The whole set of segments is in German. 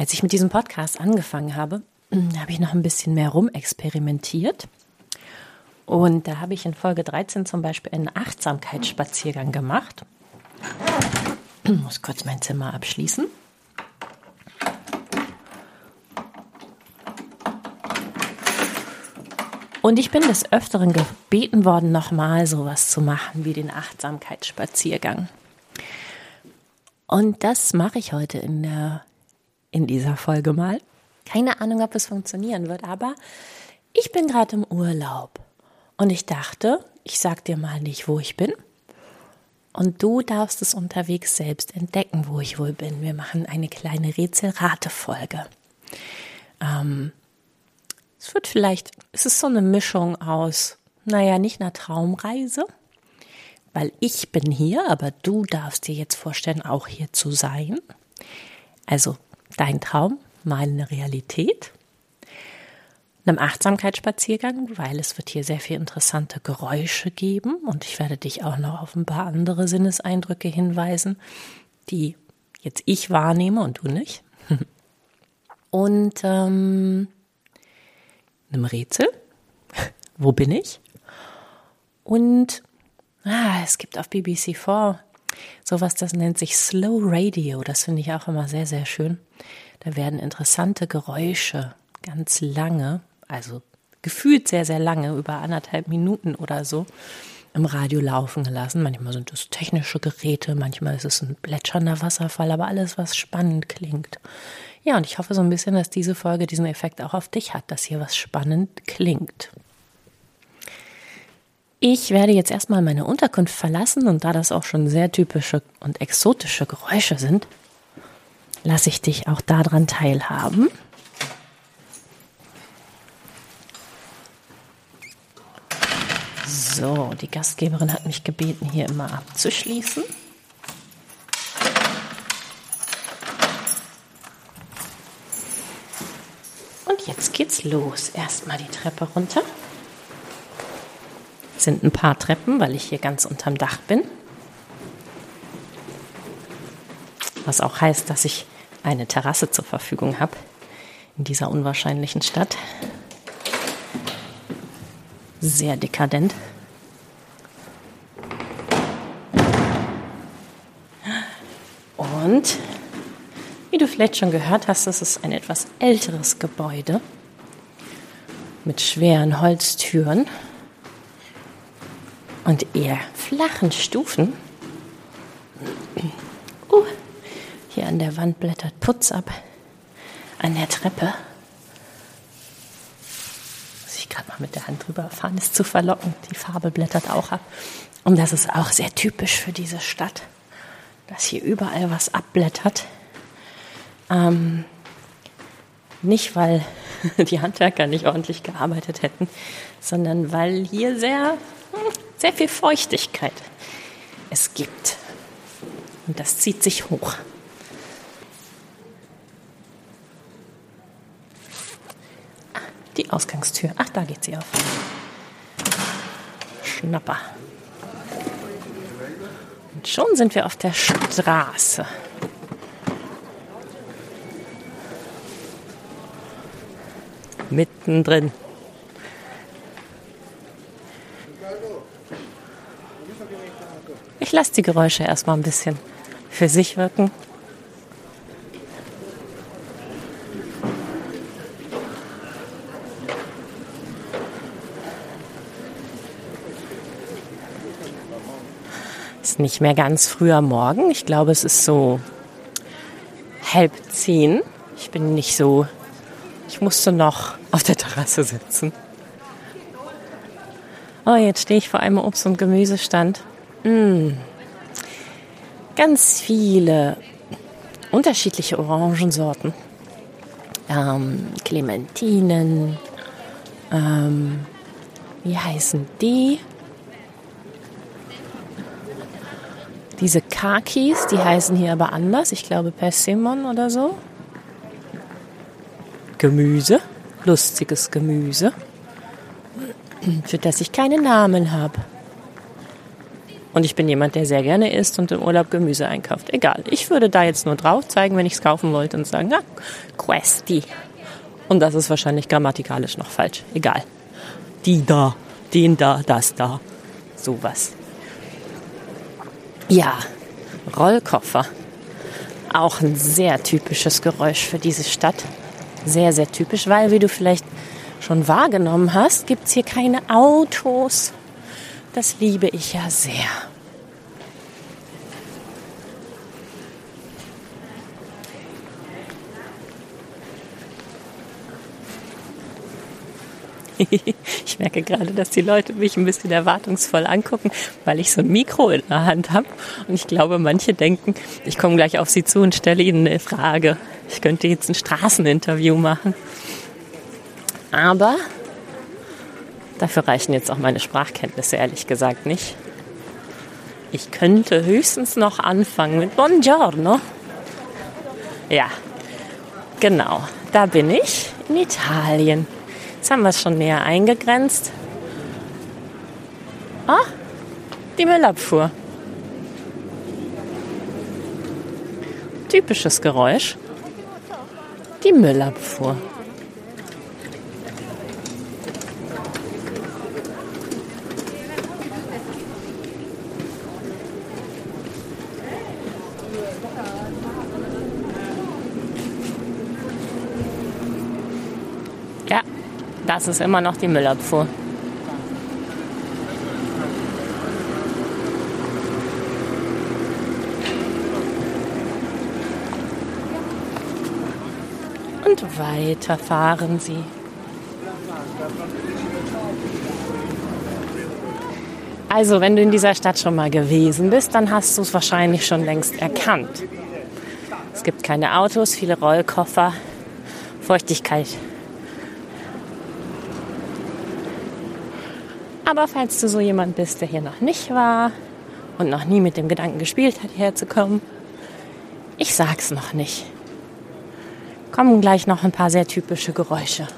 Als ich mit diesem Podcast angefangen habe, habe ich noch ein bisschen mehr rumexperimentiert. Und da habe ich in Folge 13 zum Beispiel einen Achtsamkeitsspaziergang gemacht. Ich muss kurz mein Zimmer abschließen. Und ich bin des Öfteren gebeten worden, nochmal sowas zu machen wie den Achtsamkeitsspaziergang. Und das mache ich heute in der in dieser Folge mal. Keine Ahnung, ob es funktionieren wird, aber ich bin gerade im Urlaub und ich dachte, ich sag dir mal nicht, wo ich bin. Und du darfst es unterwegs selbst entdecken, wo ich wohl bin. Wir machen eine kleine Rätselratefolge. Ähm, es wird vielleicht, es ist so eine Mischung aus, naja, nicht einer Traumreise, weil ich bin hier, aber du darfst dir jetzt vorstellen, auch hier zu sein. Also dein Traum, meine Realität. Einem Achtsamkeitsspaziergang, weil es wird hier sehr viel interessante Geräusche geben und ich werde dich auch noch auf ein paar andere Sinneseindrücke hinweisen, die jetzt ich wahrnehme und du nicht. Und ähm, einem Rätsel. Wo bin ich? Und ah, es gibt auf BBC4 sowas, das nennt sich Slow Radio. Das finde ich auch immer sehr, sehr schön. Da werden interessante Geräusche ganz lange, also gefühlt sehr, sehr lange, über anderthalb Minuten oder so, im Radio laufen gelassen. Manchmal sind es technische Geräte, manchmal ist es ein plätschernder Wasserfall, aber alles, was spannend klingt. Ja, und ich hoffe so ein bisschen, dass diese Folge diesen Effekt auch auf dich hat, dass hier was spannend klingt. Ich werde jetzt erstmal meine Unterkunft verlassen und da das auch schon sehr typische und exotische Geräusche sind, lasse ich dich auch daran teilhaben. So, die Gastgeberin hat mich gebeten, hier immer abzuschließen. Und jetzt geht's los. Erstmal die Treppe runter sind ein paar Treppen, weil ich hier ganz unterm Dach bin. Was auch heißt, dass ich eine Terrasse zur Verfügung habe in dieser unwahrscheinlichen Stadt. Sehr dekadent. Und wie du vielleicht schon gehört hast, ist es ein etwas älteres Gebäude mit schweren Holztüren und eher flachen Stufen. Uh, hier an der Wand blättert Putz ab. An der Treppe. Muss ich gerade mal mit der Hand drüber fahren, ist zu verlocken. Die Farbe blättert auch ab. Und das ist auch sehr typisch für diese Stadt, dass hier überall was abblättert. Ähm, nicht, weil die Handwerker nicht ordentlich gearbeitet hätten, sondern weil hier sehr sehr viel Feuchtigkeit es gibt. Und das zieht sich hoch. Die Ausgangstür. Ach, da geht sie auf. Schnapper. Und schon sind wir auf der Straße. Mittendrin. Ich lasse die Geräusche erstmal ein bisschen für sich wirken. Ist nicht mehr ganz früher Morgen. Ich glaube, es ist so halb zehn. Ich bin nicht so. Ich musste noch auf der Terrasse sitzen. Oh, jetzt stehe ich vor einem Obst- und Gemüsestand. Mm. Ganz viele unterschiedliche Orangensorten. Ähm, Clementinen. Ähm, wie heißen die? Diese Kakis, die heißen hier aber anders. Ich glaube Persimmon oder so. Gemüse, lustiges Gemüse, für das ich keinen Namen habe. Und ich bin jemand, der sehr gerne isst und im Urlaub Gemüse einkauft. Egal, ich würde da jetzt nur drauf zeigen, wenn ich es kaufen wollte und sagen, na, Questi. Und das ist wahrscheinlich grammatikalisch noch falsch. Egal. Die da, den da, das da. Sowas. Ja, Rollkoffer. Auch ein sehr typisches Geräusch für diese Stadt. Sehr, sehr typisch, weil, wie du vielleicht schon wahrgenommen hast, gibt es hier keine Autos. Das liebe ich ja sehr. ich merke gerade, dass die Leute mich ein bisschen erwartungsvoll angucken, weil ich so ein Mikro in der Hand habe. Und ich glaube, manche denken, ich komme gleich auf sie zu und stelle ihnen eine Frage. Ich könnte jetzt ein Straßeninterview machen. Aber dafür reichen jetzt auch meine Sprachkenntnisse ehrlich gesagt nicht. Ich könnte höchstens noch anfangen mit Buongiorno. Ja, genau, da bin ich in Italien. Jetzt haben wir es schon näher eingegrenzt. Ah, die Müllabfuhr. Typisches Geräusch. Die Müllabfuhr. Das ist immer noch die Müllabfuhr. Und weiter fahren sie. Also, wenn du in dieser Stadt schon mal gewesen bist, dann hast du es wahrscheinlich schon längst erkannt. Es gibt keine Autos, viele Rollkoffer, Feuchtigkeit Aber falls du so jemand bist, der hier noch nicht war und noch nie mit dem Gedanken gespielt hat, hierher zu kommen, ich sag's noch nicht. Kommen gleich noch ein paar sehr typische Geräusche.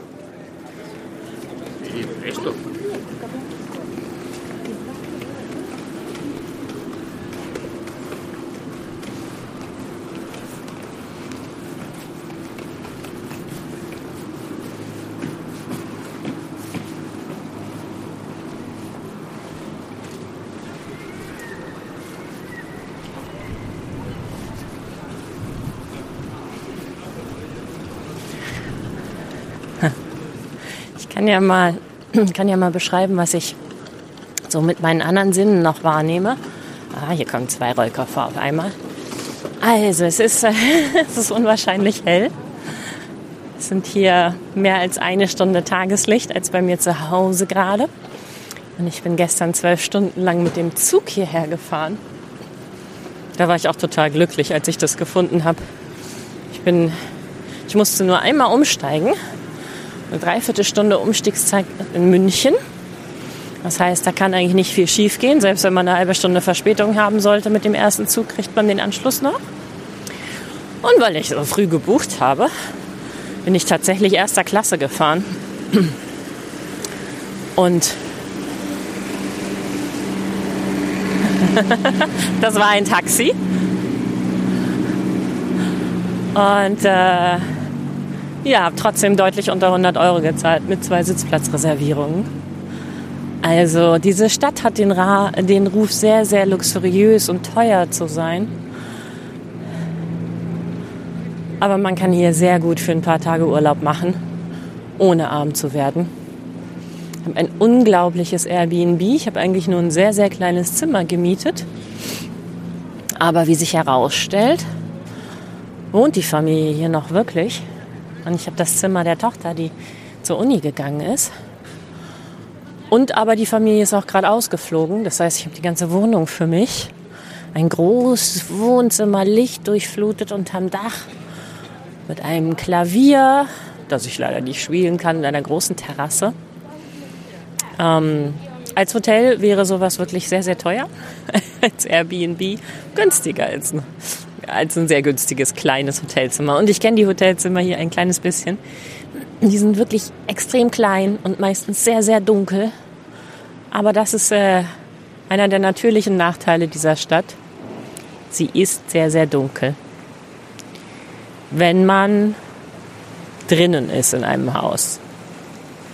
kann ja mal, kann ja mal beschreiben, was ich so mit meinen anderen Sinnen noch wahrnehme. Ah, hier kommen zwei Rollkoffer auf einmal. Also, es ist, es ist unwahrscheinlich hell. Es sind hier mehr als eine Stunde Tageslicht als bei mir zu Hause gerade. Und ich bin gestern zwölf Stunden lang mit dem Zug hierher gefahren. Da war ich auch total glücklich, als ich das gefunden habe. Ich bin, ich musste nur einmal umsteigen eine Dreiviertelstunde Umstiegszeit in München. Das heißt, da kann eigentlich nicht viel schief gehen. Selbst wenn man eine halbe Stunde Verspätung haben sollte mit dem ersten Zug, kriegt man den Anschluss noch. Und weil ich so früh gebucht habe, bin ich tatsächlich erster Klasse gefahren. Und das war ein Taxi. Und äh, ja, trotzdem deutlich unter 100 Euro gezahlt mit zwei Sitzplatzreservierungen. Also diese Stadt hat den, Ra den Ruf, sehr, sehr luxuriös und teuer zu sein. Aber man kann hier sehr gut für ein paar Tage Urlaub machen, ohne arm zu werden. Ich habe ein unglaubliches Airbnb. Ich habe eigentlich nur ein sehr, sehr kleines Zimmer gemietet. Aber wie sich herausstellt, wohnt die Familie hier noch wirklich. Und ich habe das Zimmer der Tochter, die zur Uni gegangen ist. Und aber die Familie ist auch gerade ausgeflogen. Das heißt, ich habe die ganze Wohnung für mich. Ein großes Wohnzimmer, Licht durchflutet unterm Dach. Mit einem Klavier, das ich leider nicht spielen kann, in einer großen Terrasse. Ähm, als Hotel wäre sowas wirklich sehr, sehr teuer. als Airbnb günstiger als ein, als ein sehr günstiges kleines Hotelzimmer. Und ich kenne die Hotelzimmer hier ein kleines bisschen. Die sind wirklich extrem klein und meistens sehr, sehr dunkel. Aber das ist äh, einer der natürlichen Nachteile dieser Stadt. Sie ist sehr, sehr dunkel. Wenn man drinnen ist in einem Haus.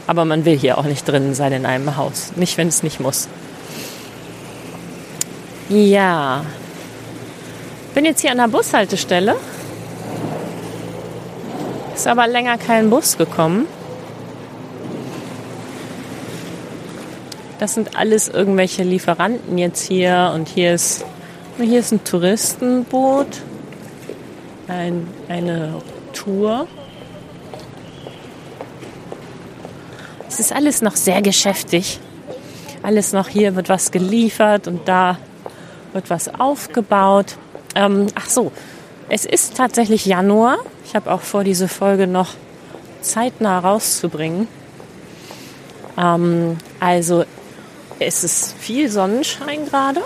Aber man will hier auch nicht drinnen sein in einem Haus. Nicht, wenn es nicht muss. Ja. Bin jetzt hier an der Bushaltestelle. Ist aber länger kein Bus gekommen. Das sind alles irgendwelche Lieferanten jetzt hier. Und hier ist, hier ist ein Touristenboot. Ein, eine Tour. Es ist alles noch sehr geschäftig. Alles noch hier wird was geliefert und da wird was aufgebaut. Ähm, ach so, es ist tatsächlich Januar. Ich habe auch vor, diese Folge noch zeitnah rauszubringen. Ähm, also es ist viel Sonnenschein gerade.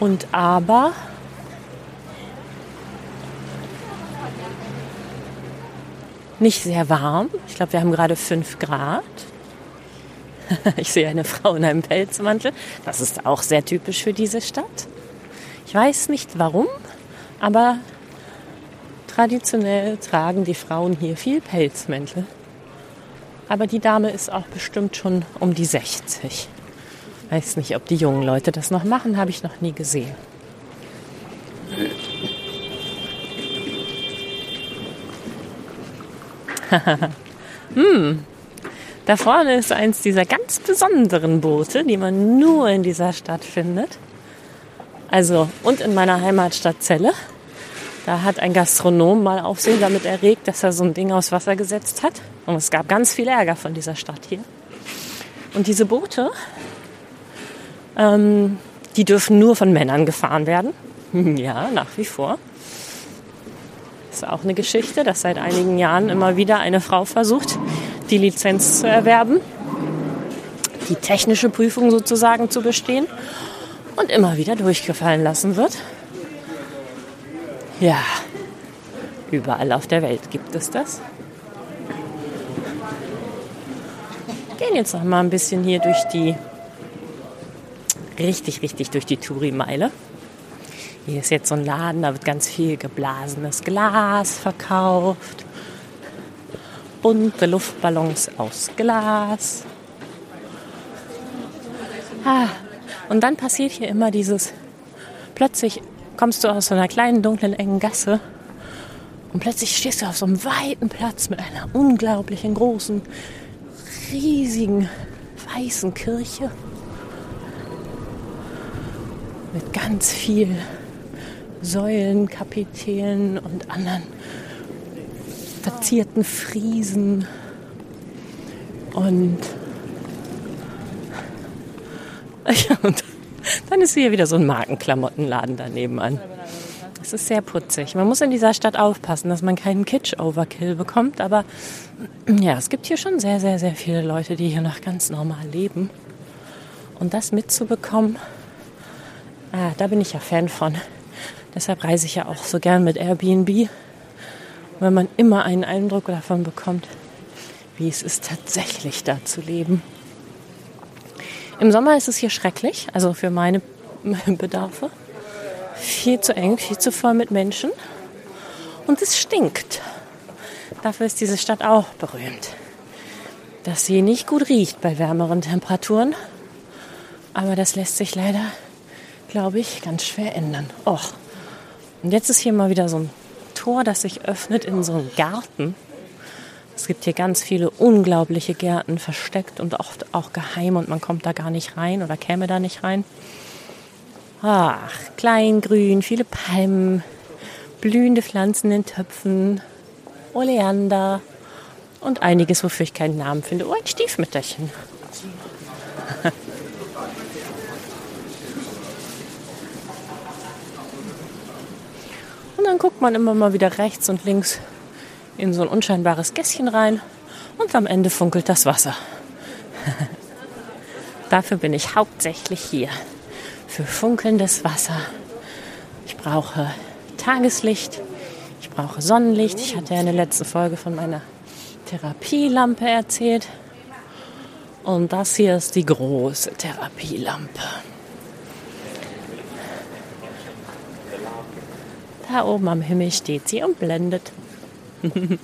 Und aber nicht sehr warm. Ich glaube, wir haben gerade 5 Grad. Ich sehe eine Frau in einem Pelzmantel. Das ist auch sehr typisch für diese Stadt. Ich weiß nicht warum, aber traditionell tragen die Frauen hier viel Pelzmäntel. Aber die Dame ist auch bestimmt schon um die 60. Weiß nicht, ob die jungen Leute das noch machen, habe ich noch nie gesehen. hm, da vorne ist eins dieser ganz besonderen Boote, die man nur in dieser Stadt findet. Also, und in meiner Heimatstadt Celle. Da hat ein Gastronom mal Aufsehen damit erregt, dass er so ein Ding aus Wasser gesetzt hat. Und es gab ganz viel Ärger von dieser Stadt hier. Und diese Boote, ähm, die dürfen nur von Männern gefahren werden. ja, nach wie vor ist auch eine Geschichte, dass seit einigen Jahren immer wieder eine Frau versucht, die Lizenz zu erwerben, die technische Prüfung sozusagen zu bestehen und immer wieder durchgefallen lassen wird. Ja, überall auf der Welt gibt es das. Gehen jetzt noch mal ein bisschen hier durch die richtig, richtig durch die Touri-Meile. Hier ist jetzt so ein Laden, da wird ganz viel geblasenes Glas verkauft. Bunte Luftballons aus Glas. Ah, und dann passiert hier immer dieses, plötzlich kommst du aus so einer kleinen, dunklen, engen Gasse und plötzlich stehst du auf so einem weiten Platz mit einer unglaublichen, großen, riesigen, weißen Kirche mit ganz viel Säulenkapitellen und anderen verzierten Friesen. Und, ja, und dann ist hier wieder so ein Markenklamottenladen daneben an. Es ist sehr putzig. Man muss in dieser Stadt aufpassen, dass man keinen Kitsch-Overkill bekommt. Aber ja, es gibt hier schon sehr, sehr, sehr viele Leute, die hier noch ganz normal leben. Und das mitzubekommen, ah, da bin ich ja Fan von. Deshalb reise ich ja auch so gern mit Airbnb, weil man immer einen Eindruck davon bekommt, wie es ist, tatsächlich da zu leben. Im Sommer ist es hier schrecklich, also für meine Bedarfe. Viel zu eng, viel zu voll mit Menschen. Und es stinkt. Dafür ist diese Stadt auch berühmt. Dass sie nicht gut riecht bei wärmeren Temperaturen. Aber das lässt sich leider, glaube ich, ganz schwer ändern. Och, und jetzt ist hier mal wieder so ein Tor, das sich öffnet in so einen Garten. Es gibt hier ganz viele unglaubliche Gärten, versteckt und oft auch geheim und man kommt da gar nicht rein oder käme da nicht rein. Ach, kleingrün, viele Palmen, blühende Pflanzen in Töpfen, Oleander und einiges, wofür ich keinen Namen finde. Oh, ein Stiefmütterchen. dann guckt man immer mal wieder rechts und links in so ein unscheinbares Gässchen rein und am Ende funkelt das Wasser. Dafür bin ich hauptsächlich hier. Für funkelndes Wasser. Ich brauche Tageslicht. Ich brauche Sonnenlicht. Ich hatte ja in der letzten Folge von meiner Therapielampe erzählt. Und das hier ist die große Therapielampe. Da oben am Himmel steht sie und blendet.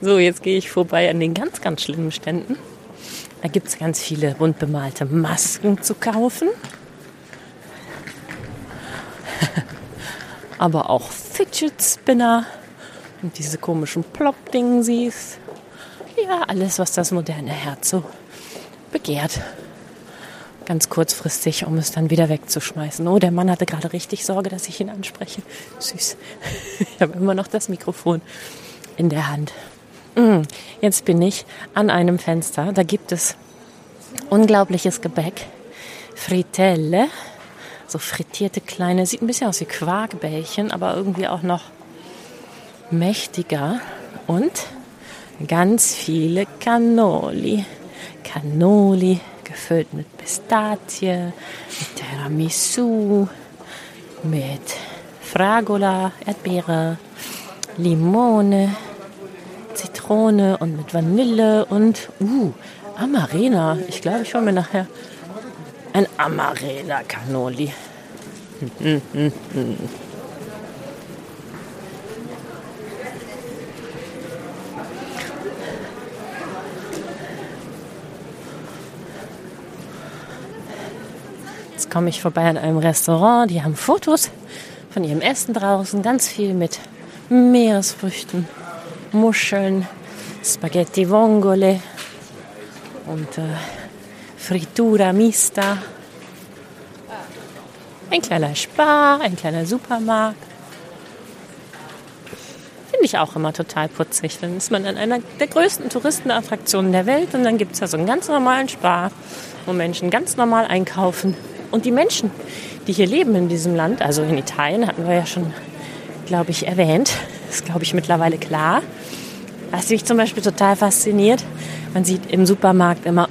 so, jetzt gehe ich vorbei an den ganz, ganz schlimmen Ständen. Da gibt es ganz viele bunt bemalte Masken zu kaufen. Aber auch Fidget Spinner und diese komischen Plop-Dingen siehst. Ja, alles, was das moderne Herz so begehrt. Ganz kurzfristig, um es dann wieder wegzuschmeißen. Oh, der Mann hatte gerade richtig Sorge, dass ich ihn anspreche. Süß. Ich habe immer noch das Mikrofon in der Hand. Mm, jetzt bin ich an einem Fenster. Da gibt es unglaubliches Gebäck. Fritelle. So frittierte kleine, sieht ein bisschen aus wie Quarkbällchen, aber irgendwie auch noch mächtiger. Und ganz viele Cannoli. Cannoli gefüllt mit Pistazie, mit Tiramisu, mit Fragola, Erdbeere, Limone, Zitrone und mit Vanille und uh, Amarena. Ich glaube, ich hole mir nachher ein Amarena Cannoli. Komme ich vorbei an einem Restaurant, die haben Fotos von ihrem Essen draußen, ganz viel mit Meeresfrüchten, Muscheln, Spaghetti Vongole und äh, Fritura Mista. Ein kleiner Spar, ein kleiner Supermarkt. Finde ich auch immer total putzig. Dann ist man an einer der größten Touristenattraktionen der Welt und dann gibt es da so einen ganz normalen Spar, wo Menschen ganz normal einkaufen. Und die Menschen, die hier leben in diesem Land, also in Italien, hatten wir ja schon, glaube ich, erwähnt, ist, glaube ich, mittlerweile klar. Was mich zum Beispiel total fasziniert, man sieht im Supermarkt immer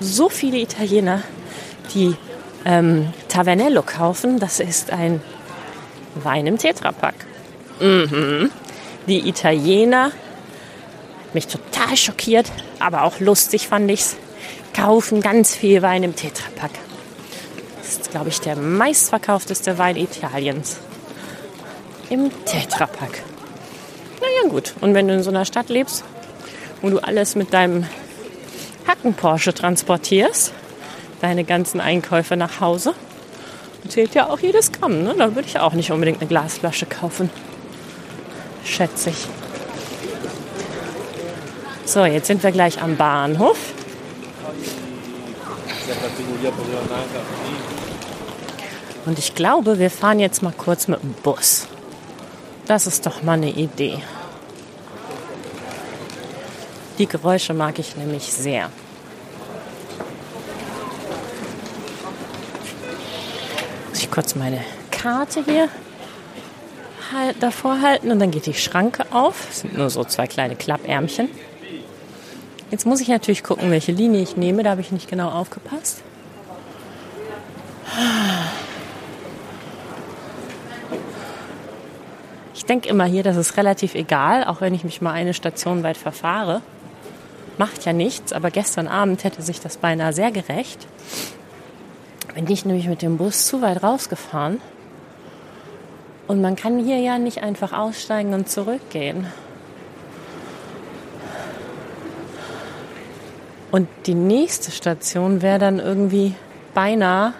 so viele Italiener, die ähm, Tavernello kaufen. Das ist ein Wein im Tetrapack. Mhm. Die Italiener, mich total schockiert, aber auch lustig fand ich's, kaufen ganz viel Wein im Tetrapack. Das ist, glaube ich, der meistverkaufteste Wein Italiens. Im Tetrapack. Naja, gut. Und wenn du in so einer Stadt lebst, wo du alles mit deinem Hacken-Porsche transportierst, deine ganzen Einkäufe nach Hause, zählt ja auch jedes Gramm. Ne? Da würde ich auch nicht unbedingt eine Glasflasche kaufen. Schätze ich. So, jetzt sind wir gleich am Bahnhof. Und ich glaube, wir fahren jetzt mal kurz mit dem Bus. Das ist doch mal eine Idee. Die Geräusche mag ich nämlich sehr. Muss ich kurz meine Karte hier halt davor halten und dann geht die Schranke auf. Es sind nur so zwei kleine Klappärmchen. Jetzt muss ich natürlich gucken, welche Linie ich nehme. Da habe ich nicht genau aufgepasst. Ich denke immer hier, das ist relativ egal, auch wenn ich mich mal eine Station weit verfahre. Macht ja nichts, aber gestern Abend hätte sich das beinahe sehr gerecht. Bin ich nämlich mit dem Bus zu weit rausgefahren. Und man kann hier ja nicht einfach aussteigen und zurückgehen. Und die nächste Station wäre dann irgendwie beinahe,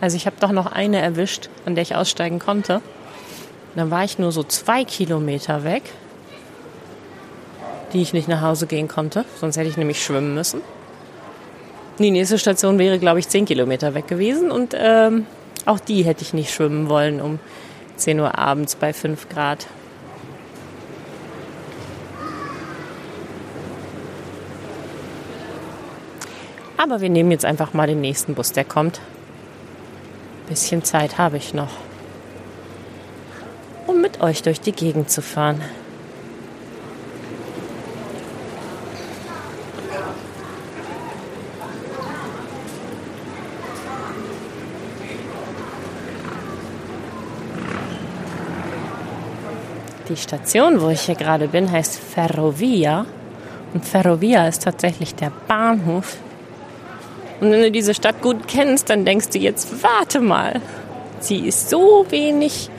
also ich habe doch noch eine erwischt, an der ich aussteigen konnte. Dann war ich nur so zwei Kilometer weg die ich nicht nach Hause gehen konnte. Sonst hätte ich nämlich schwimmen müssen. Die nächste Station wäre, glaube ich, 10 Kilometer weg gewesen. Und ähm, auch die hätte ich nicht schwimmen wollen um 10 Uhr abends bei 5 Grad. Aber wir nehmen jetzt einfach mal den nächsten Bus, der kommt. Bisschen Zeit habe ich noch, um mit euch durch die Gegend zu fahren. Die Station, wo ich hier gerade bin, heißt Ferrovia. Und Ferrovia ist tatsächlich der Bahnhof. Und wenn du diese Stadt gut kennst, dann denkst du jetzt, warte mal, sie ist so wenig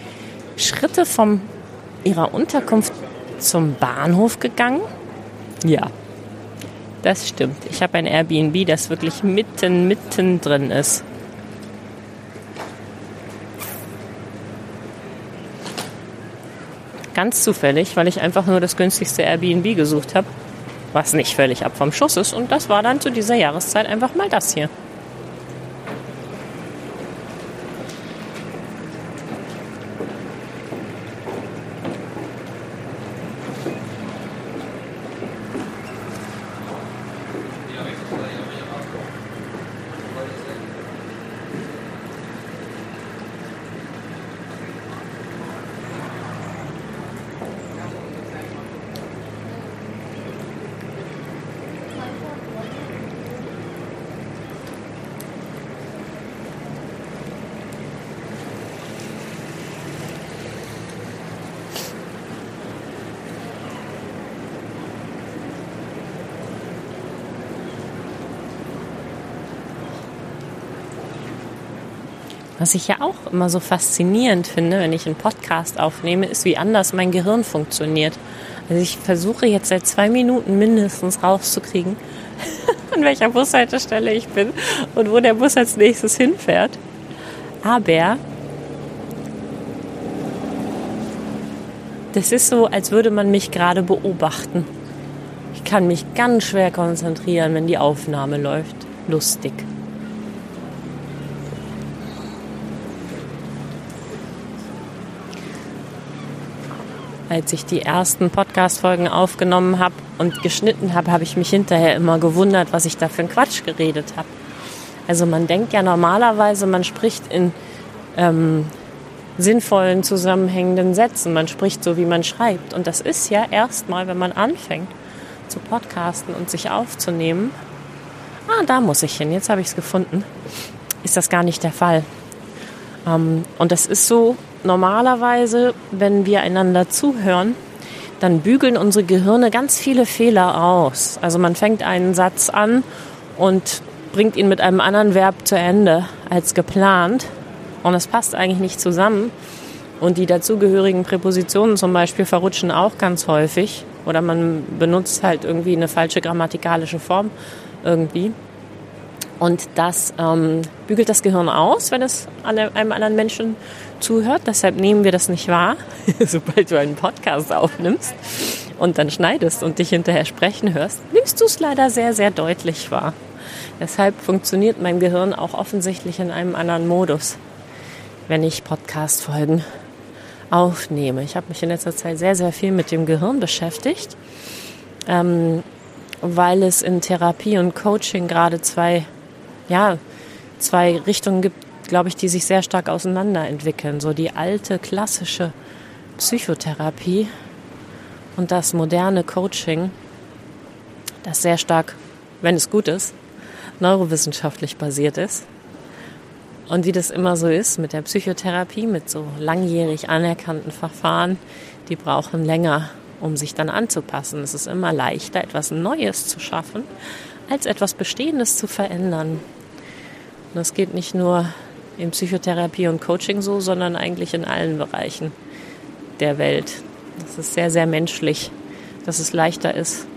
Schritte von ihrer Unterkunft zum Bahnhof gegangen. Ja, das stimmt. Ich habe ein Airbnb, das wirklich mitten, mitten drin ist. Ganz zufällig, weil ich einfach nur das günstigste Airbnb gesucht habe, was nicht völlig ab vom Schuss ist. Und das war dann zu dieser Jahreszeit einfach mal das hier. Was ich ja auch immer so faszinierend finde, wenn ich einen Podcast aufnehme, ist, wie anders mein Gehirn funktioniert. Also ich versuche jetzt seit zwei Minuten mindestens rauszukriegen, an welcher Bushaltestelle ich bin und wo der Bus als nächstes hinfährt. Aber das ist so, als würde man mich gerade beobachten. Ich kann mich ganz schwer konzentrieren, wenn die Aufnahme läuft. Lustig. Als ich die ersten Podcast-Folgen aufgenommen habe und geschnitten habe, habe ich mich hinterher immer gewundert, was ich da für einen Quatsch geredet habe. Also man denkt ja normalerweise, man spricht in ähm, sinnvollen, zusammenhängenden Sätzen. Man spricht so, wie man schreibt. Und das ist ja erstmal, wenn man anfängt zu podcasten und sich aufzunehmen. Ah, da muss ich hin. Jetzt habe ich es gefunden. Ist das gar nicht der Fall. Ähm, und das ist so, normalerweise, wenn wir einander zuhören, dann bügeln unsere Gehirne ganz viele Fehler aus. Also man fängt einen Satz an und bringt ihn mit einem anderen Verb zu Ende als geplant. Und es passt eigentlich nicht zusammen. Und die dazugehörigen Präpositionen zum Beispiel verrutschen auch ganz häufig. Oder man benutzt halt irgendwie eine falsche grammatikalische Form irgendwie. Und das ähm, bügelt das Gehirn aus, wenn es einem anderen Menschen zuhört. Deshalb nehmen wir das nicht wahr, sobald du einen Podcast aufnimmst und dann schneidest und dich hinterher sprechen hörst, nimmst du es leider sehr, sehr deutlich wahr. Deshalb funktioniert mein Gehirn auch offensichtlich in einem anderen Modus, wenn ich Podcast-Folgen aufnehme. Ich habe mich in letzter Zeit sehr, sehr viel mit dem Gehirn beschäftigt, ähm, weil es in Therapie und Coaching gerade zwei, ja, zwei Richtungen gibt, glaube ich, die sich sehr stark auseinanderentwickeln. So die alte klassische Psychotherapie und das moderne Coaching, das sehr stark, wenn es gut ist, neurowissenschaftlich basiert ist. Und wie das immer so ist mit der Psychotherapie, mit so langjährig anerkannten Verfahren, die brauchen länger, um sich dann anzupassen. Es ist immer leichter, etwas Neues zu schaffen, als etwas Bestehendes zu verändern. Und es geht nicht nur in Psychotherapie und Coaching so, sondern eigentlich in allen Bereichen der Welt. Das ist sehr, sehr menschlich, dass es leichter ist,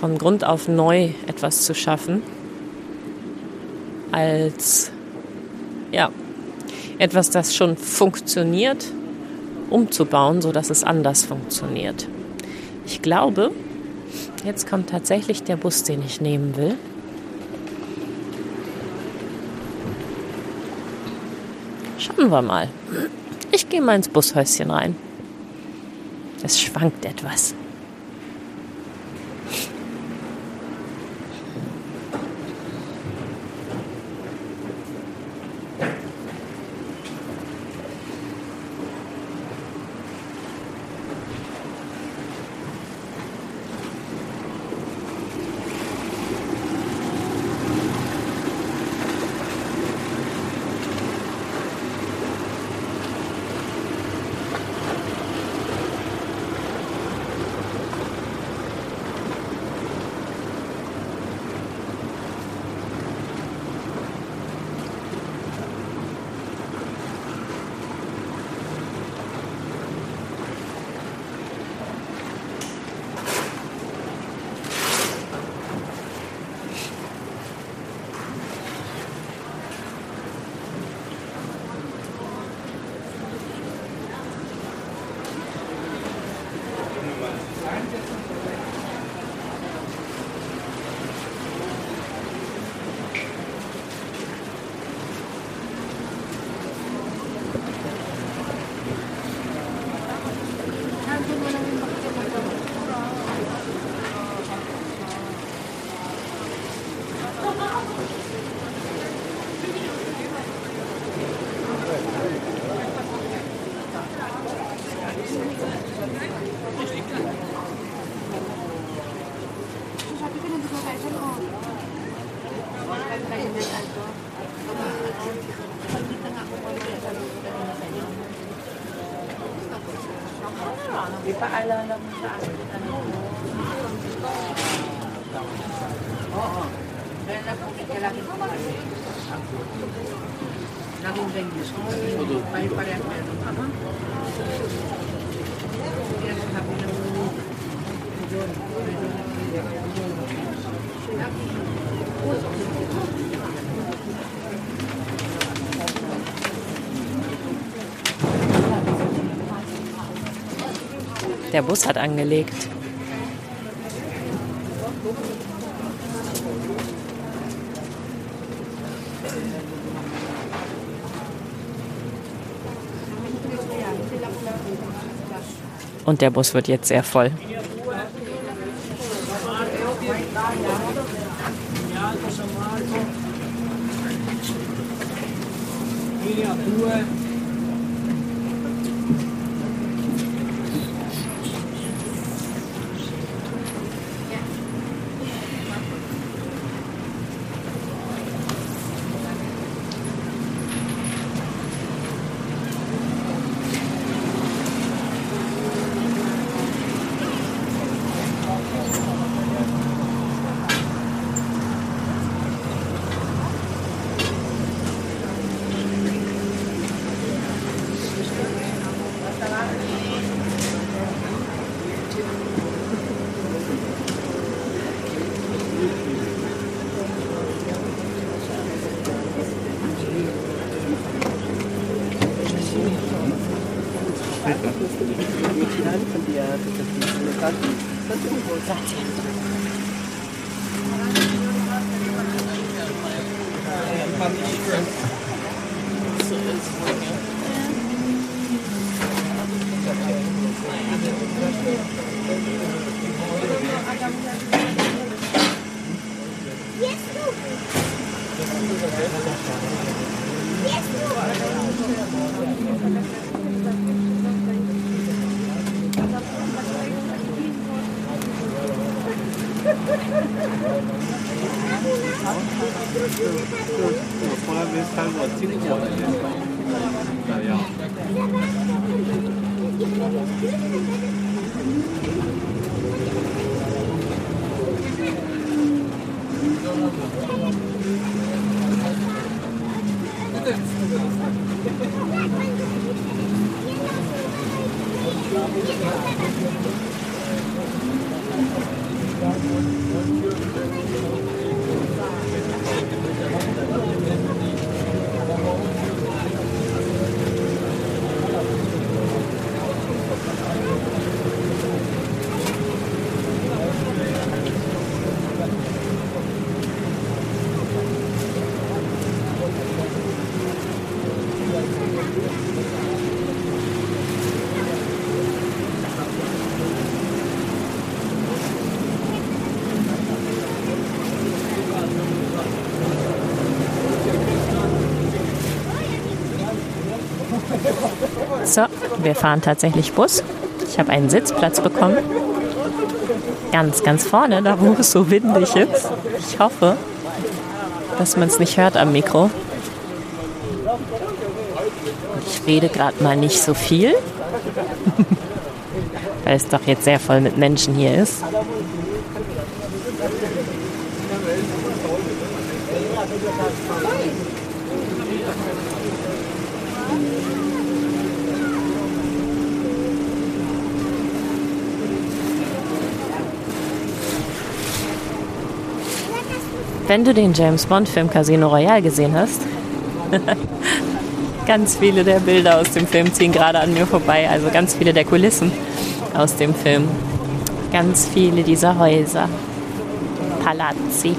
von Grund auf neu etwas zu schaffen, als ja, etwas, das schon funktioniert, umzubauen, sodass es anders funktioniert. Ich glaube, jetzt kommt tatsächlich der Bus, den ich nehmen will. Schauen wir mal. Ich gehe mal ins Bushäuschen rein. Es schwankt etwas. Der Bus hat angelegt. Und der Bus wird jetzt sehr voll.？So, wir fahren tatsächlich Bus. Ich habe einen Sitzplatz bekommen. Ganz, ganz vorne, da wo es so windig ist. Ich hoffe, dass man es nicht hört am Mikro. Ich rede gerade mal nicht so viel, weil es doch jetzt sehr voll mit Menschen hier ist. Wenn du den James Bond-Film Casino Royale gesehen hast, ganz viele der Bilder aus dem Film ziehen gerade an mir vorbei, also ganz viele der Kulissen aus dem Film. Ganz viele dieser Häuser, Palazzi.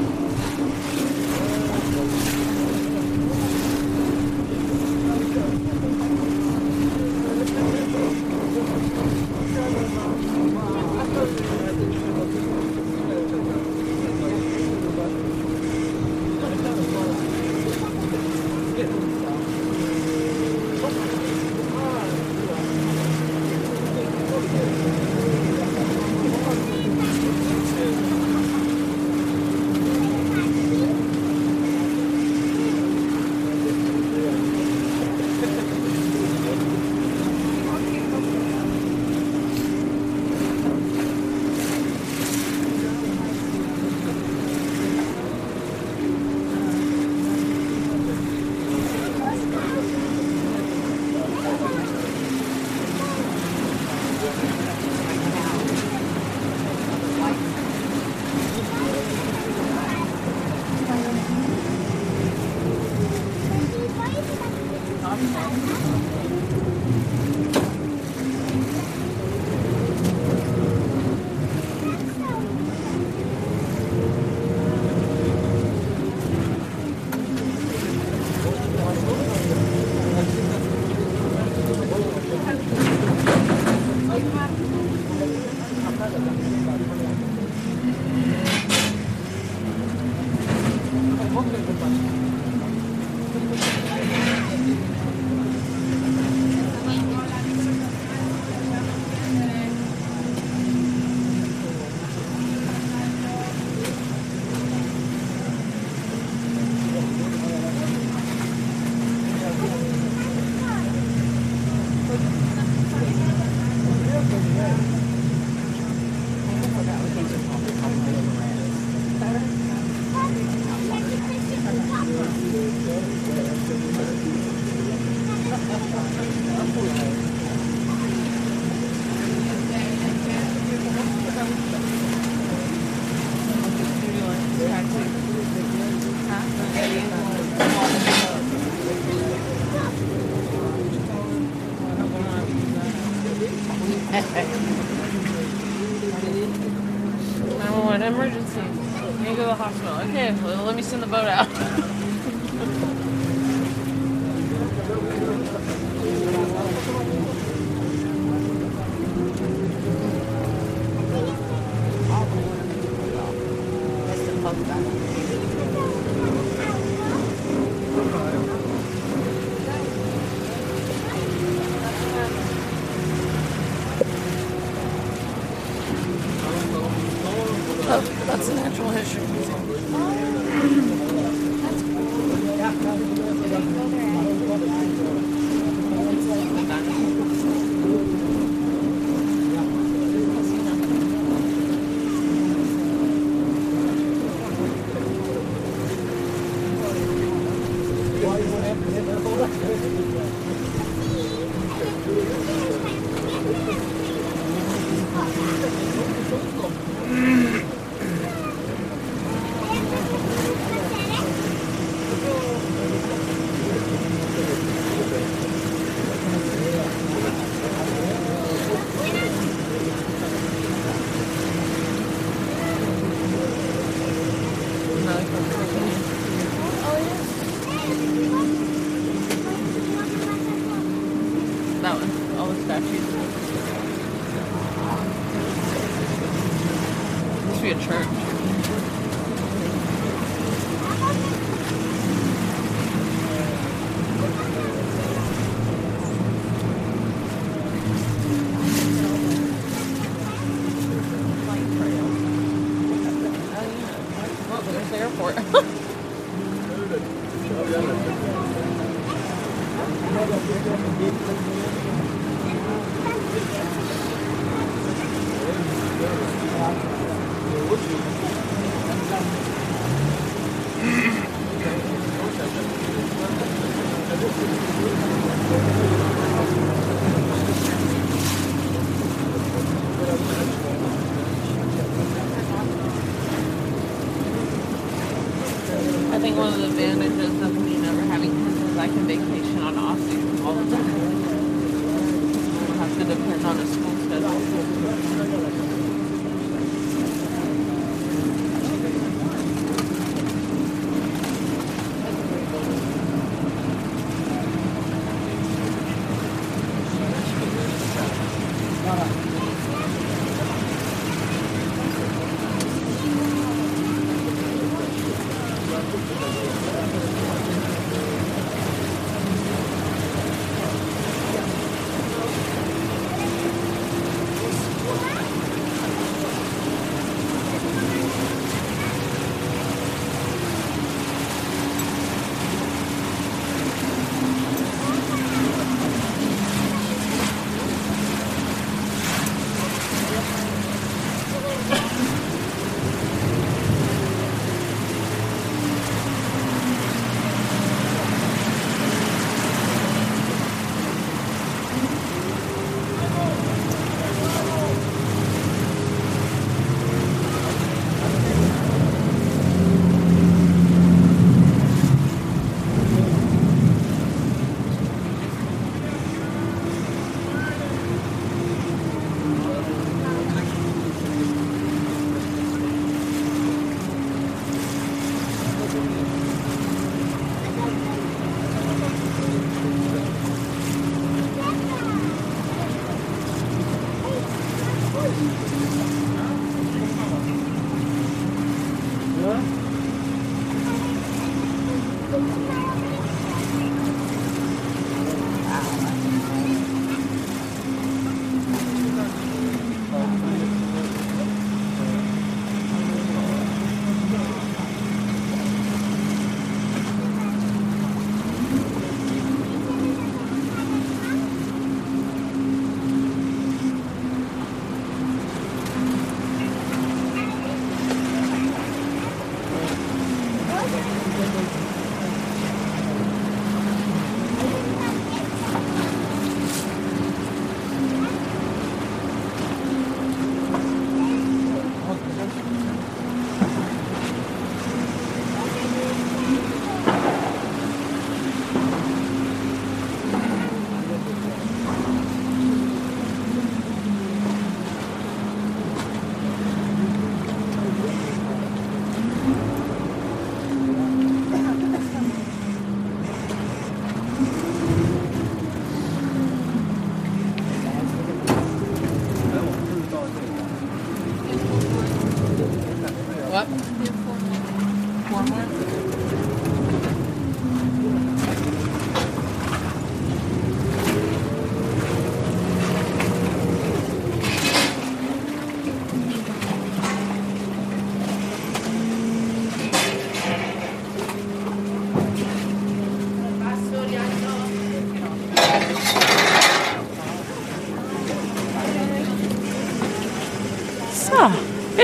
Send the boat out. Вот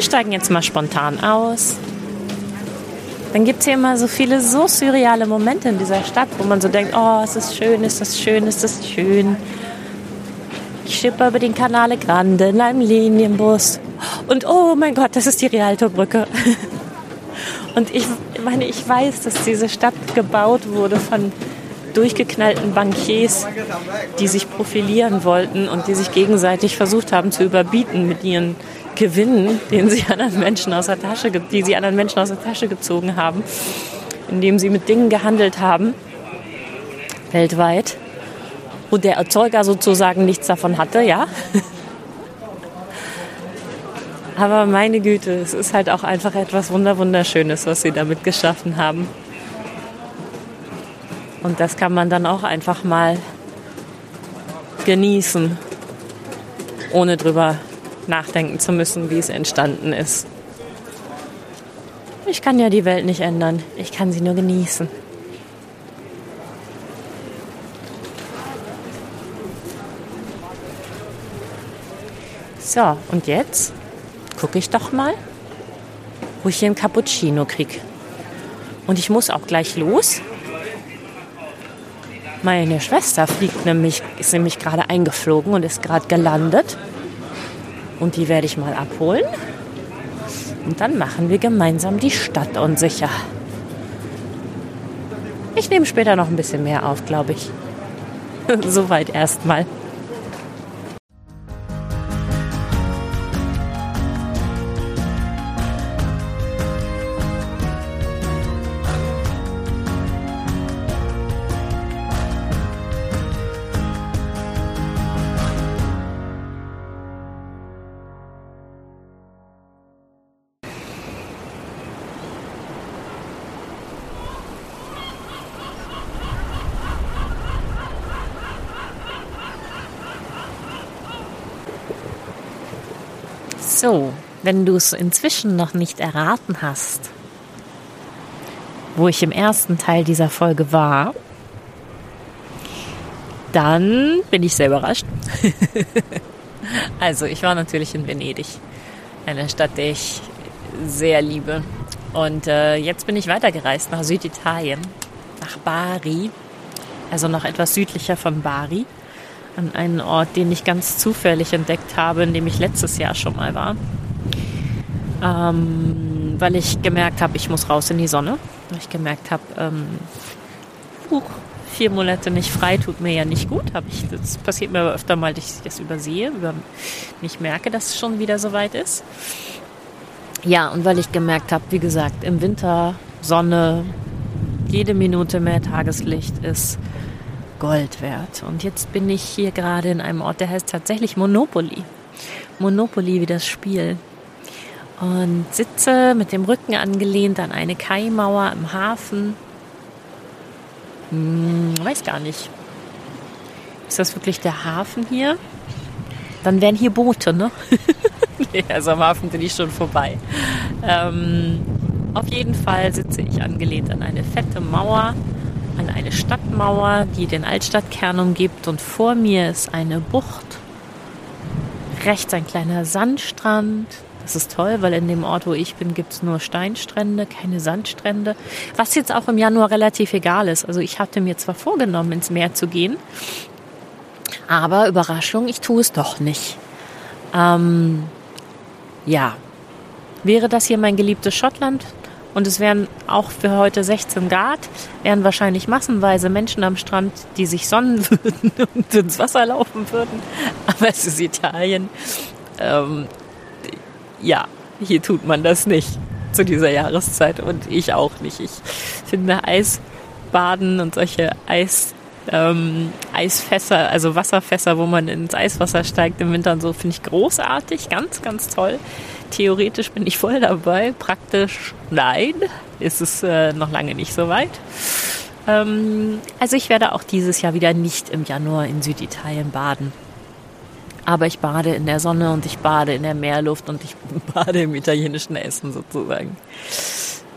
steigen jetzt mal spontan aus. Dann gibt es hier immer so viele so surreale Momente in dieser Stadt, wo man so denkt, oh, ist das schön, ist das schön, ist das schön. Ich schippe über den Canale Grande in einem Linienbus. Und oh mein Gott, das ist die Rialto-Brücke. Und ich meine, ich weiß, dass diese Stadt gebaut wurde von durchgeknallten Bankiers, die sich profilieren wollten und die sich gegenseitig versucht haben zu überbieten mit ihren Gewinnen, den sie anderen Menschen aus der Tasche, die sie anderen Menschen aus der Tasche gezogen haben, indem sie mit Dingen gehandelt haben, weltweit, wo der Erzeuger sozusagen nichts davon hatte, ja. Aber meine Güte, es ist halt auch einfach etwas Wunderschönes, was sie damit geschaffen haben. Und das kann man dann auch einfach mal genießen, ohne drüber nachdenken zu müssen, wie es entstanden ist. Ich kann ja die Welt nicht ändern, ich kann sie nur genießen. So, und jetzt gucke ich doch mal, wo ich hier einen Cappuccino kriege. Und ich muss auch gleich los. Meine Schwester fliegt nämlich, ist nämlich gerade eingeflogen und ist gerade gelandet. Und die werde ich mal abholen. Und dann machen wir gemeinsam die Stadt unsicher. Ich nehme später noch ein bisschen mehr auf, glaube ich. Soweit erstmal. Wenn du es inzwischen noch nicht erraten hast, wo ich im ersten Teil dieser Folge war, dann bin ich sehr überrascht. also, ich war natürlich in Venedig, eine Stadt, die ich sehr liebe. Und äh, jetzt bin ich weitergereist nach Süditalien, nach Bari, also noch etwas südlicher von Bari an einen Ort, den ich ganz zufällig entdeckt habe, in dem ich letztes Jahr schon mal war. Ähm, weil ich gemerkt habe, ich muss raus in die Sonne. Weil ich gemerkt habe, ähm, vier Monate nicht frei tut mir ja nicht gut. Hab ich, das passiert mir aber öfter mal, dass ich das übersehe, über, nicht merke, dass es schon wieder soweit ist. Ja, und weil ich gemerkt habe, wie gesagt, im Winter Sonne, jede Minute mehr Tageslicht ist Gold wert. Und jetzt bin ich hier gerade in einem Ort, der heißt tatsächlich Monopoly. Monopoly wie das Spiel. Und sitze mit dem Rücken angelehnt an eine Kaimauer im Hafen. Hm, weiß gar nicht. Ist das wirklich der Hafen hier? Dann wären hier Boote, ne? nee, also am Hafen bin ich schon vorbei. Ähm, auf jeden Fall sitze ich angelehnt an eine fette Mauer an eine Stadtmauer, die den Altstadtkern umgibt und vor mir ist eine Bucht. Rechts ein kleiner Sandstrand. Das ist toll, weil in dem Ort, wo ich bin, gibt es nur Steinstrände, keine Sandstrände. Was jetzt auch im Januar relativ egal ist. Also ich hatte mir zwar vorgenommen, ins Meer zu gehen, aber Überraschung, ich tue es doch nicht. Ähm, ja, wäre das hier mein geliebtes Schottland, und es wären auch für heute 16 Grad, wären wahrscheinlich massenweise Menschen am Strand, die sich sonnen würden und ins Wasser laufen würden. Aber es ist Italien. Ähm, ja, hier tut man das nicht zu dieser Jahreszeit und ich auch nicht. Ich finde Eisbaden und solche Eis, ähm, Eisfässer, also Wasserfässer, wo man ins Eiswasser steigt im Winter und so, finde ich großartig, ganz, ganz toll. Theoretisch bin ich voll dabei, praktisch nein, ist es äh, noch lange nicht so weit. Ähm, also ich werde auch dieses Jahr wieder nicht im Januar in Süditalien baden. Aber ich bade in der Sonne und ich bade in der Meerluft und ich bade im italienischen Essen sozusagen.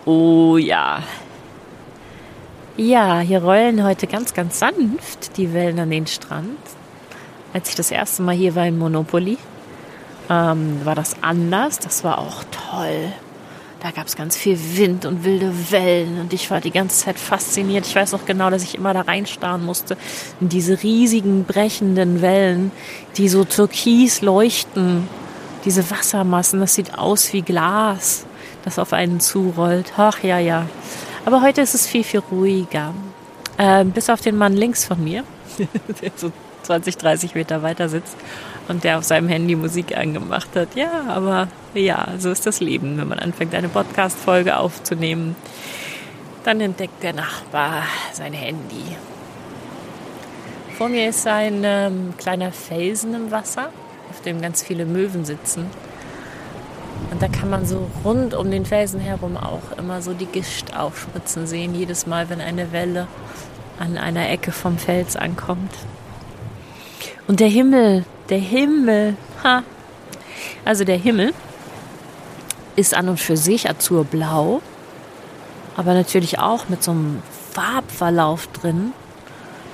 Oh ja. Ja, hier rollen heute ganz, ganz sanft die Wellen an den Strand. Als ich das erste Mal hier war in Monopoly, ähm, war das anders. Das war auch toll. Da gab es ganz viel Wind und wilde Wellen und ich war die ganze Zeit fasziniert. Ich weiß noch genau, dass ich immer da reinstarren musste in diese riesigen brechenden Wellen, die so türkis leuchten. Diese Wassermassen, das sieht aus wie Glas, das auf einen zurollt. Ach ja, ja. Aber heute ist es viel, viel ruhiger. Äh, bis auf den Mann links von mir, der so 20, 30 Meter weiter sitzt und der auf seinem Handy Musik angemacht hat. Ja, aber ja, so ist das Leben, wenn man anfängt, eine Podcast-Folge aufzunehmen. Dann entdeckt der Nachbar sein Handy. Vor mir ist ein ähm, kleiner Felsen im Wasser, auf dem ganz viele Möwen sitzen. Und da kann man so rund um den Felsen herum auch immer so die Gischt aufspritzen sehen, jedes Mal, wenn eine Welle an einer Ecke vom Fels ankommt. Und der Himmel, der Himmel, ha. Also der Himmel ist an und für sich azurblau, aber natürlich auch mit so einem Farbverlauf drin.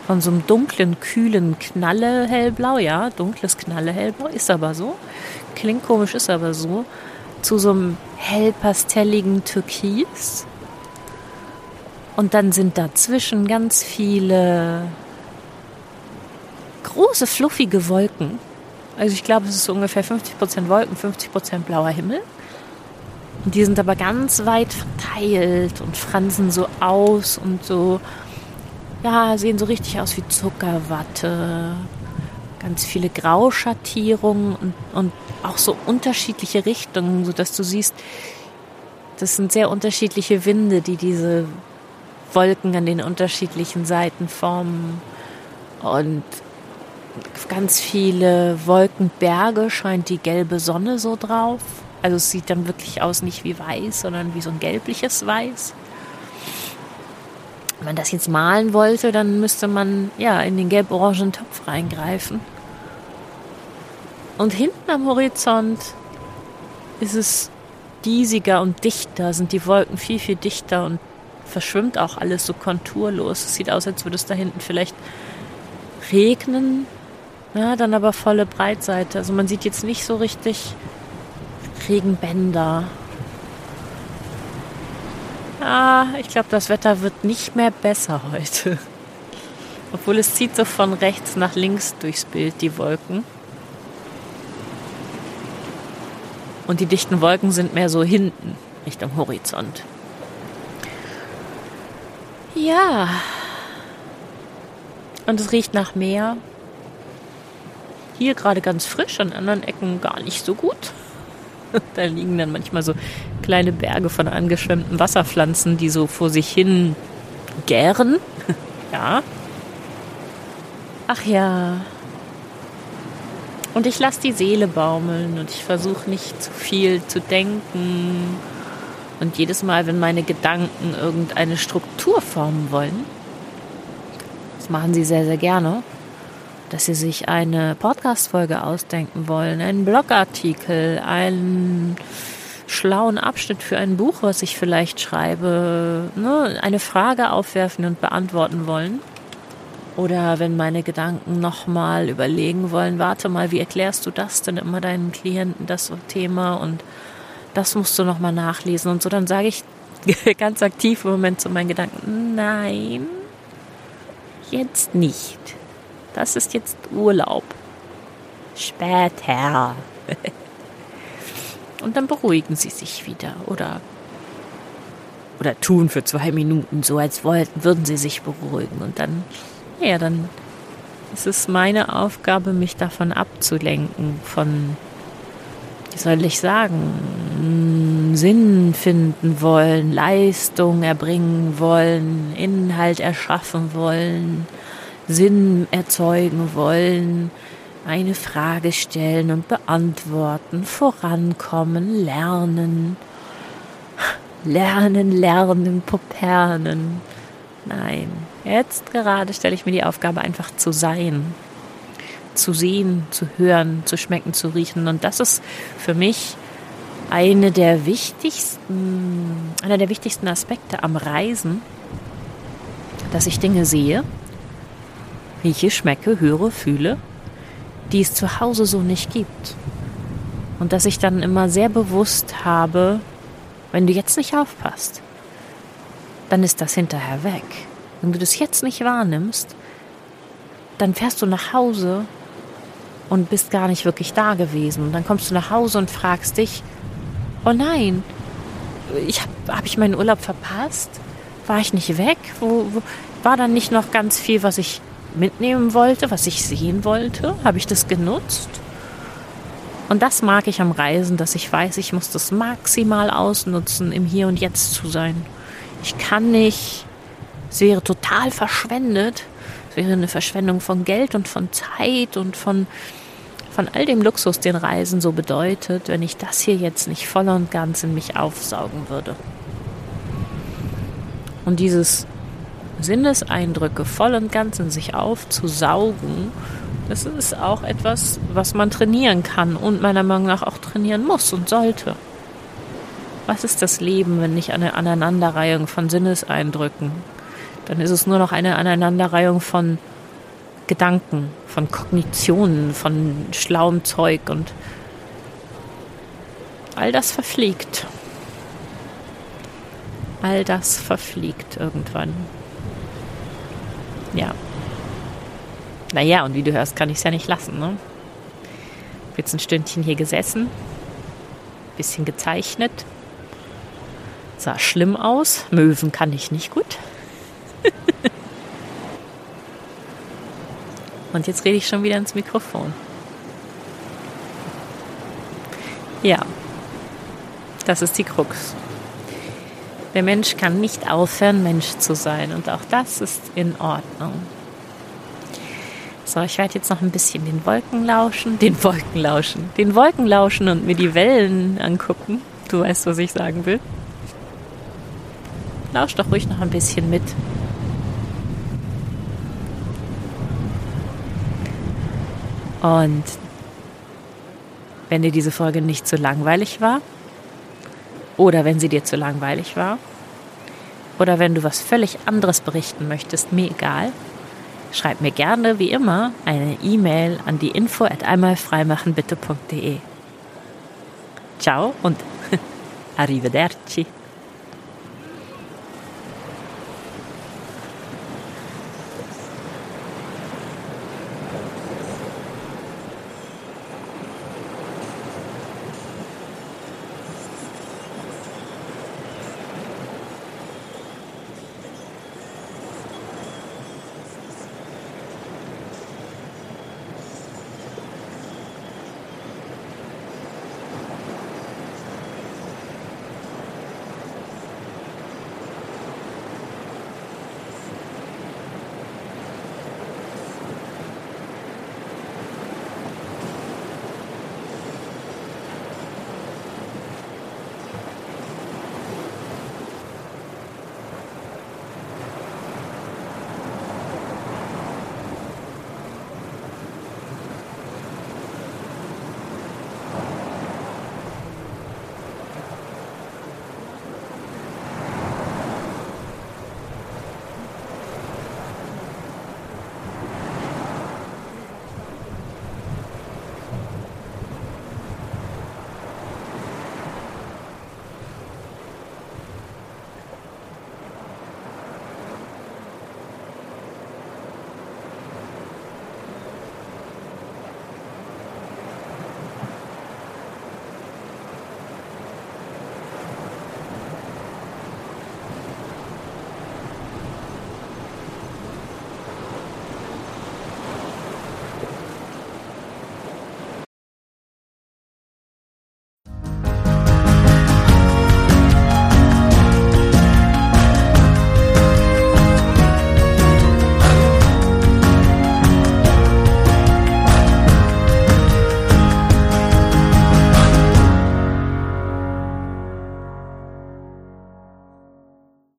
Von so einem dunklen, kühlen Knalle hellblau, ja, dunkles Knalle hellblau, ist aber so. Klingt komisch, ist aber so. Zu so einem hellpastelligen Türkis. Und dann sind dazwischen ganz viele große, fluffige Wolken. Also ich glaube, es ist ungefähr 50% Wolken, 50% blauer Himmel. Und die sind aber ganz weit verteilt und fransen so aus und so, ja, sehen so richtig aus wie Zuckerwatte. Ganz viele Grauschattierungen und, und auch so unterschiedliche Richtungen, sodass du siehst, das sind sehr unterschiedliche Winde, die diese Wolken an den unterschiedlichen Seiten formen. Und ganz viele Wolkenberge scheint die gelbe Sonne so drauf. Also es sieht dann wirklich aus nicht wie weiß, sondern wie so ein gelbliches Weiß. Wenn man das jetzt malen wollte, dann müsste man ja in den gelb-orangen Topf reingreifen. Und hinten am Horizont ist es diesiger und dichter, sind die Wolken viel, viel dichter und verschwimmt auch alles so konturlos. Es sieht aus, als würde es da hinten vielleicht regnen ja, dann aber volle Breitseite. Also man sieht jetzt nicht so richtig Regenbänder. Ah, ich glaube, das Wetter wird nicht mehr besser heute. Obwohl es zieht so von rechts nach links durchs Bild, die Wolken. Und die dichten Wolken sind mehr so hinten, Richtung Horizont. Ja. Und es riecht nach Meer. Hier gerade ganz frisch, an anderen Ecken gar nicht so gut. Da liegen dann manchmal so kleine Berge von angeschwemmten Wasserpflanzen, die so vor sich hin gären. Ja. Ach ja. Und ich lasse die Seele baumeln und ich versuche nicht zu viel zu denken. Und jedes Mal, wenn meine Gedanken irgendeine Struktur formen wollen, das machen sie sehr, sehr gerne, dass sie sich eine Podcast-Folge ausdenken wollen, einen Blogartikel, einen schlauen Abschnitt für ein Buch, was ich vielleicht schreibe, ne, eine Frage aufwerfen und beantworten wollen. Oder wenn meine Gedanken nochmal überlegen wollen, warte mal, wie erklärst du das denn immer deinen Klienten, das Thema und das musst du nochmal nachlesen und so, dann sage ich ganz aktiv im Moment zu meinen Gedanken, nein, jetzt nicht. Das ist jetzt Urlaub. Später. Und dann beruhigen sie sich wieder oder oder tun für zwei Minuten so, als wollten, würden sie sich beruhigen. Und dann, ja, dann ist es meine Aufgabe, mich davon abzulenken, von, wie soll ich sagen, Sinn finden wollen, Leistung erbringen wollen, Inhalt erschaffen wollen, Sinn erzeugen wollen, eine Frage stellen und beantworten, vorankommen, lernen, lernen, lernen, popernen. Nein, jetzt gerade stelle ich mir die Aufgabe einfach zu sein, zu sehen, zu hören, zu schmecken, zu riechen. Und das ist für mich eine der wichtigsten, einer der wichtigsten Aspekte am Reisen, dass ich Dinge sehe, rieche, schmecke, höre, fühle, die es zu Hause so nicht gibt. Und dass ich dann immer sehr bewusst habe, wenn du jetzt nicht aufpasst, dann ist das hinterher weg. Wenn du das jetzt nicht wahrnimmst, dann fährst du nach Hause und bist gar nicht wirklich da gewesen. Und dann kommst du nach Hause und fragst dich, oh nein, ich habe hab ich meinen Urlaub verpasst? War ich nicht weg? Wo, wo, war dann nicht noch ganz viel, was ich mitnehmen wollte, was ich sehen wollte? Habe ich das genutzt? Und das mag ich am Reisen, dass ich weiß, ich muss das maximal ausnutzen, im Hier und Jetzt zu sein. Ich kann nicht, es wäre total verschwendet, es wäre eine Verschwendung von Geld und von Zeit und von, von all dem Luxus, den Reisen so bedeutet, wenn ich das hier jetzt nicht voll und ganz in mich aufsaugen würde. Und dieses Sinneseindrücke voll und ganz in sich aufzusaugen, das ist auch etwas, was man trainieren kann und meiner Meinung nach auch trainieren muss und sollte. Was ist das Leben, wenn nicht eine Aneinanderreihung von Sinneseindrücken? Dann ist es nur noch eine Aneinanderreihung von Gedanken, von Kognitionen, von schlauem Zeug und all das verfliegt. All das verfliegt irgendwann. Ja. Naja, und wie du hörst, kann ich es ja nicht lassen. Ne? Hab jetzt ein Stündchen hier gesessen, bisschen gezeichnet. Sah schlimm aus. Möwen kann ich nicht gut. und jetzt rede ich schon wieder ins Mikrofon. Ja, das ist die Krux. Der Mensch kann nicht aufhören, Mensch zu sein. Und auch das ist in Ordnung. So, ich werde jetzt noch ein bisschen den Wolken lauschen, den Wolken lauschen, den Wolken lauschen und mir die Wellen angucken. Du weißt, was ich sagen will. Lausch doch ruhig noch ein bisschen mit. Und wenn dir diese Folge nicht zu langweilig war, oder wenn sie dir zu langweilig war. Oder wenn du was völlig anderes berichten möchtest, mir egal. Schreib mir gerne, wie immer, eine E-Mail an die info at einmalfreimachenbitte.de. Ciao und arrivederci.